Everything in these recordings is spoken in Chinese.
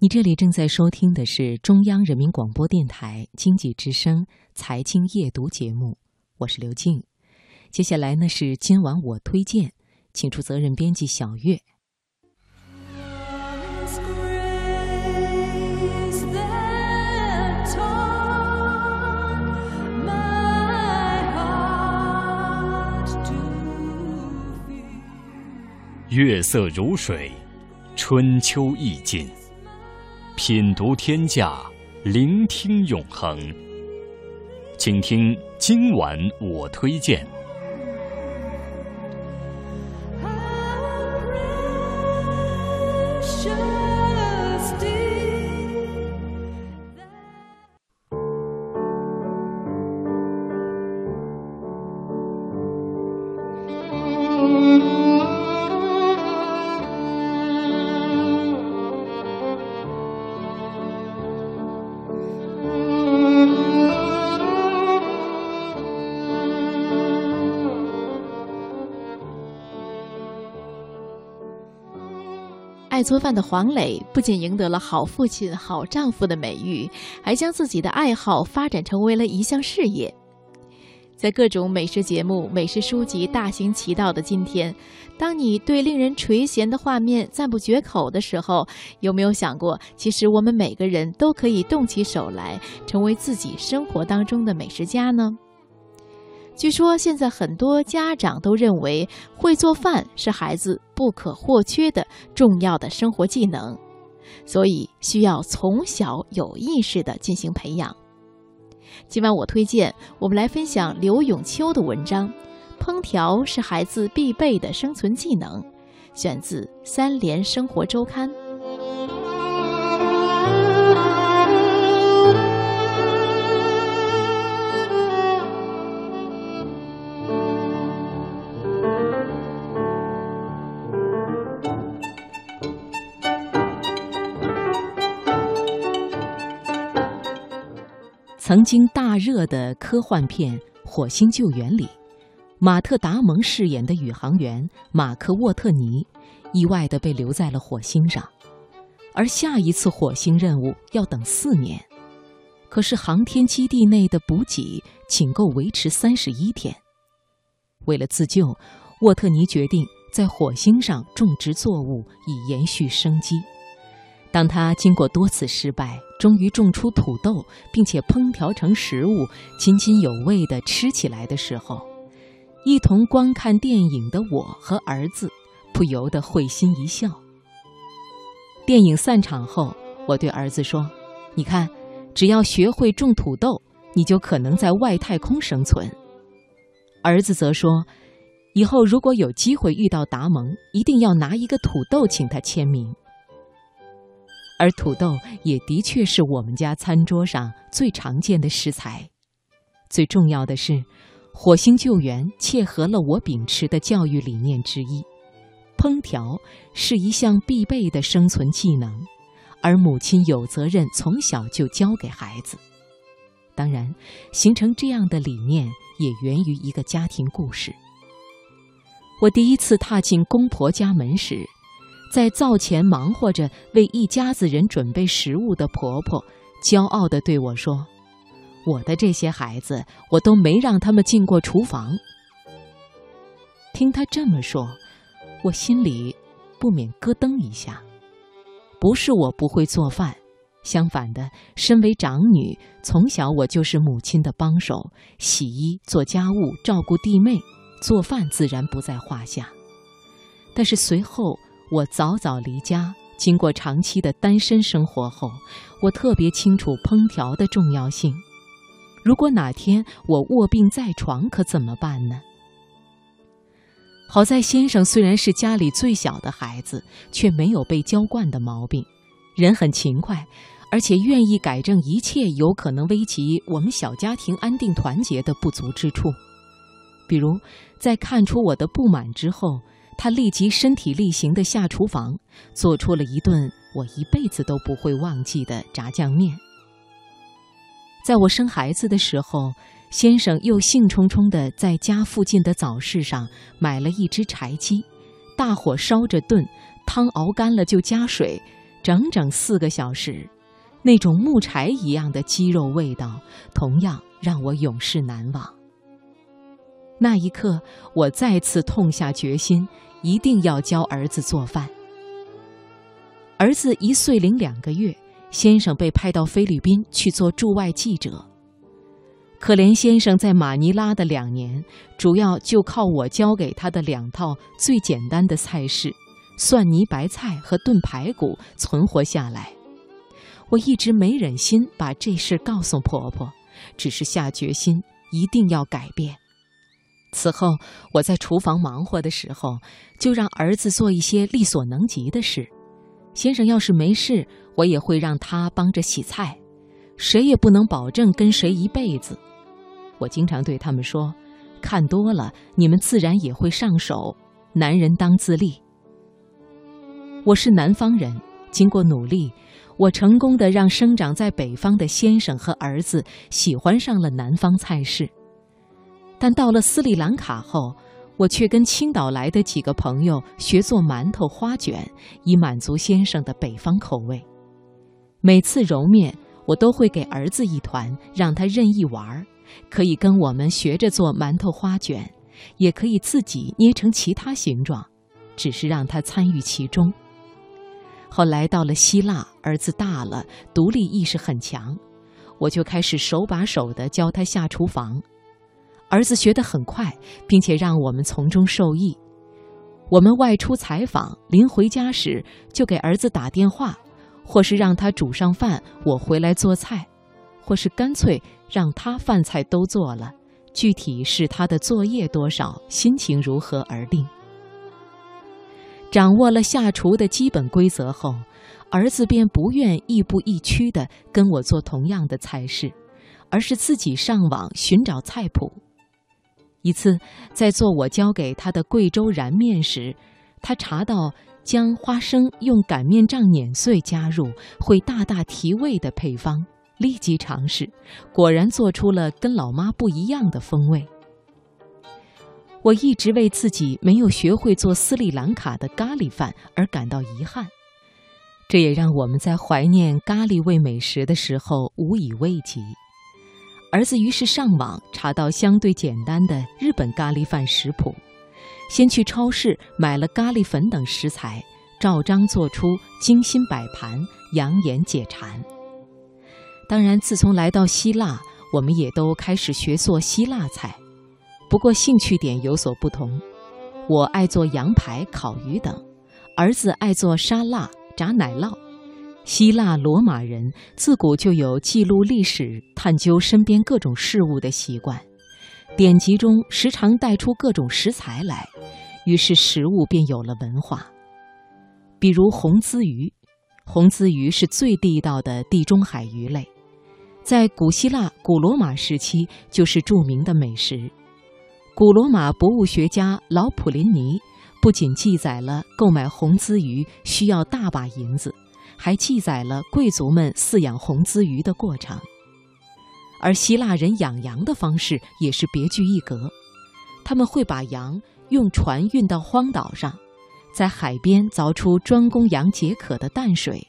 你这里正在收听的是中央人民广播电台经济之声财经夜读节目，我是刘静。接下来呢是今晚我推荐，请出责任编辑小月。月色如水，春秋意境。品读天下，聆听永恒。请听今晚我推荐。爱做饭的黄磊不仅赢得了好父亲、好丈夫的美誉，还将自己的爱好发展成为了一项事业。在各种美食节目、美食书籍大行其道的今天，当你对令人垂涎的画面赞不绝口的时候，有没有想过，其实我们每个人都可以动起手来，成为自己生活当中的美食家呢？据说现在很多家长都认为会做饭是孩子不可或缺的重要的生活技能，所以需要从小有意识的进行培养。今晚我推荐我们来分享刘永秋的文章，《烹调是孩子必备的生存技能》，选自《三联生活周刊》。曾经大热的科幻片《火星救援》里，马特·达蒙饰演的宇航员马克·沃特尼意外地被留在了火星上，而下一次火星任务要等四年。可是航天基地内的补给仅够维持三十一天。为了自救，沃特尼决定在火星上种植作物以延续生机。当他经过多次失败，终于种出土豆，并且烹调成食物，津津有味地吃起来的时候，一同观看电影的我和儿子不由得会心一笑。电影散场后，我对儿子说：“你看，只要学会种土豆，你就可能在外太空生存。”儿子则说：“以后如果有机会遇到达蒙，一定要拿一个土豆请他签名。”而土豆也的确是我们家餐桌上最常见的食材。最重要的是，火星救援切合了我秉持的教育理念之一：烹调是一项必备的生存技能，而母亲有责任从小就教给孩子。当然，形成这样的理念也源于一个家庭故事。我第一次踏进公婆家门时。在灶前忙活着为一家子人准备食物的婆婆，骄傲地对我说：“我的这些孩子，我都没让他们进过厨房。”听她这么说，我心里不免咯噔一下。不是我不会做饭，相反的，身为长女，从小我就是母亲的帮手，洗衣、做家务、照顾弟妹，做饭自然不在话下。但是随后，我早早离家，经过长期的单身生活后，我特别清楚烹调的重要性。如果哪天我卧病在床，可怎么办呢？好在先生虽然是家里最小的孩子，却没有被娇惯的毛病，人很勤快，而且愿意改正一切有可能危及我们小家庭安定团结的不足之处。比如，在看出我的不满之后。他立即身体力行地下厨房，做出了一顿我一辈子都不会忘记的炸酱面。在我生孩子的时候，先生又兴冲冲地在家附近的早市上买了一只柴鸡，大火烧着炖，汤熬干了就加水，整整四个小时，那种木柴一样的鸡肉味道，同样让我永世难忘。那一刻，我再次痛下决心，一定要教儿子做饭。儿子一岁零两个月，先生被派到菲律宾去做驻外记者。可怜先生在马尼拉的两年，主要就靠我教给他的两套最简单的菜式——蒜泥白菜和炖排骨存活下来。我一直没忍心把这事告诉婆婆，只是下决心一定要改变。此后，我在厨房忙活的时候，就让儿子做一些力所能及的事。先生要是没事，我也会让他帮着洗菜。谁也不能保证跟谁一辈子。我经常对他们说：“看多了，你们自然也会上手。男人当自立。”我是南方人，经过努力，我成功的让生长在北方的先生和儿子喜欢上了南方菜式。但到了斯里兰卡后，我却跟青岛来的几个朋友学做馒头、花卷，以满足先生的北方口味。每次揉面，我都会给儿子一团，让他任意玩儿，可以跟我们学着做馒头、花卷，也可以自己捏成其他形状，只是让他参与其中。后来到了希腊，儿子大了，独立意识很强，我就开始手把手地教他下厨房。儿子学得很快，并且让我们从中受益。我们外出采访，临回家时就给儿子打电话，或是让他煮上饭，我回来做菜，或是干脆让他饭菜都做了，具体是他的作业多少、心情如何而定。掌握了下厨的基本规则后，儿子便不愿亦步亦趋地跟我做同样的菜式，而是自己上网寻找菜谱。一次，在做我教给他的贵州燃面时，他查到将花生用擀面杖碾碎加入会大大提味的配方，立即尝试，果然做出了跟老妈不一样的风味。我一直为自己没有学会做斯里兰卡的咖喱饭而感到遗憾，这也让我们在怀念咖喱味美食的时候无以慰藉。儿子于是上网查到相对简单的日本咖喱饭食谱，先去超市买了咖喱粉等食材，照章做出精心摆盘，养眼解馋。当然，自从来到希腊，我们也都开始学做希腊菜，不过兴趣点有所不同。我爱做羊排、烤鱼等，儿子爱做沙拉、炸奶酪。希腊罗马人自古就有记录历史、探究身边各种事物的习惯，典籍中时常带出各种食材来，于是食物便有了文化。比如红鲻鱼，红鲻鱼是最地道的地中海鱼类，在古希腊、古罗马时期就是著名的美食。古罗马博物学家老普林尼不仅记载了购买红鲻鱼需要大把银子。还记载了贵族们饲养红鲻鱼的过程，而希腊人养羊的方式也是别具一格。他们会把羊用船运到荒岛上，在海边凿出专供羊解渴的淡水，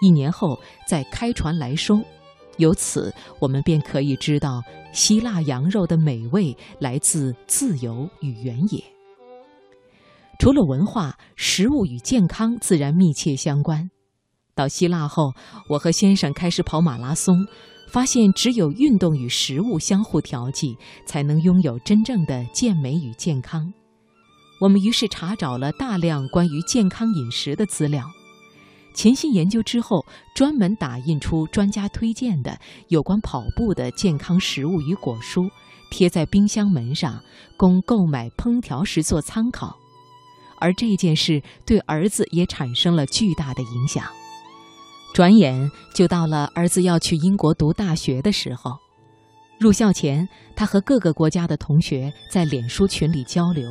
一年后再开船来收。由此，我们便可以知道希腊羊肉的美味来自自由与原野。除了文化，食物与健康自然密切相关。到希腊后，我和先生开始跑马拉松，发现只有运动与食物相互调剂，才能拥有真正的健美与健康。我们于是查找了大量关于健康饮食的资料，潜心研究之后，专门打印出专家推荐的有关跑步的健康食物与果蔬，贴在冰箱门上，供购买烹调时做参考。而这件事对儿子也产生了巨大的影响。转眼就到了儿子要去英国读大学的时候。入校前，他和各个国家的同学在脸书群里交流。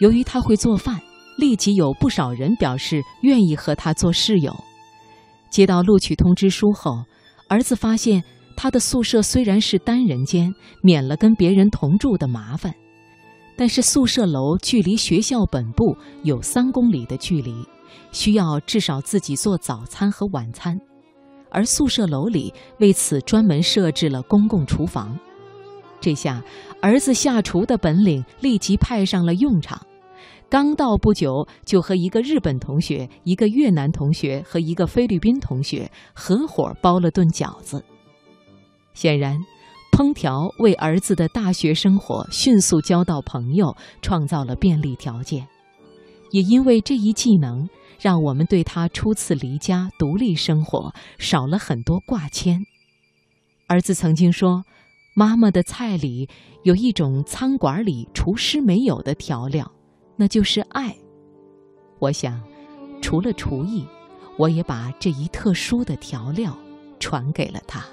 由于他会做饭，立即有不少人表示愿意和他做室友。接到录取通知书后，儿子发现他的宿舍虽然是单人间，免了跟别人同住的麻烦，但是宿舍楼距离学校本部有三公里的距离。需要至少自己做早餐和晚餐，而宿舍楼里为此专门设置了公共厨房。这下，儿子下厨的本领立即派上了用场。刚到不久，就和一个日本同学、一个越南同学和一个菲律宾同学合伙包了顿饺子。显然，烹调为儿子的大学生活迅速交到朋友创造了便利条件。也因为这一技能，让我们对他初次离家独立生活少了很多挂牵。儿子曾经说：“妈妈的菜里有一种餐馆里厨师没有的调料。”那就是爱。我想，除了厨艺，我也把这一特殊的调料传给了他。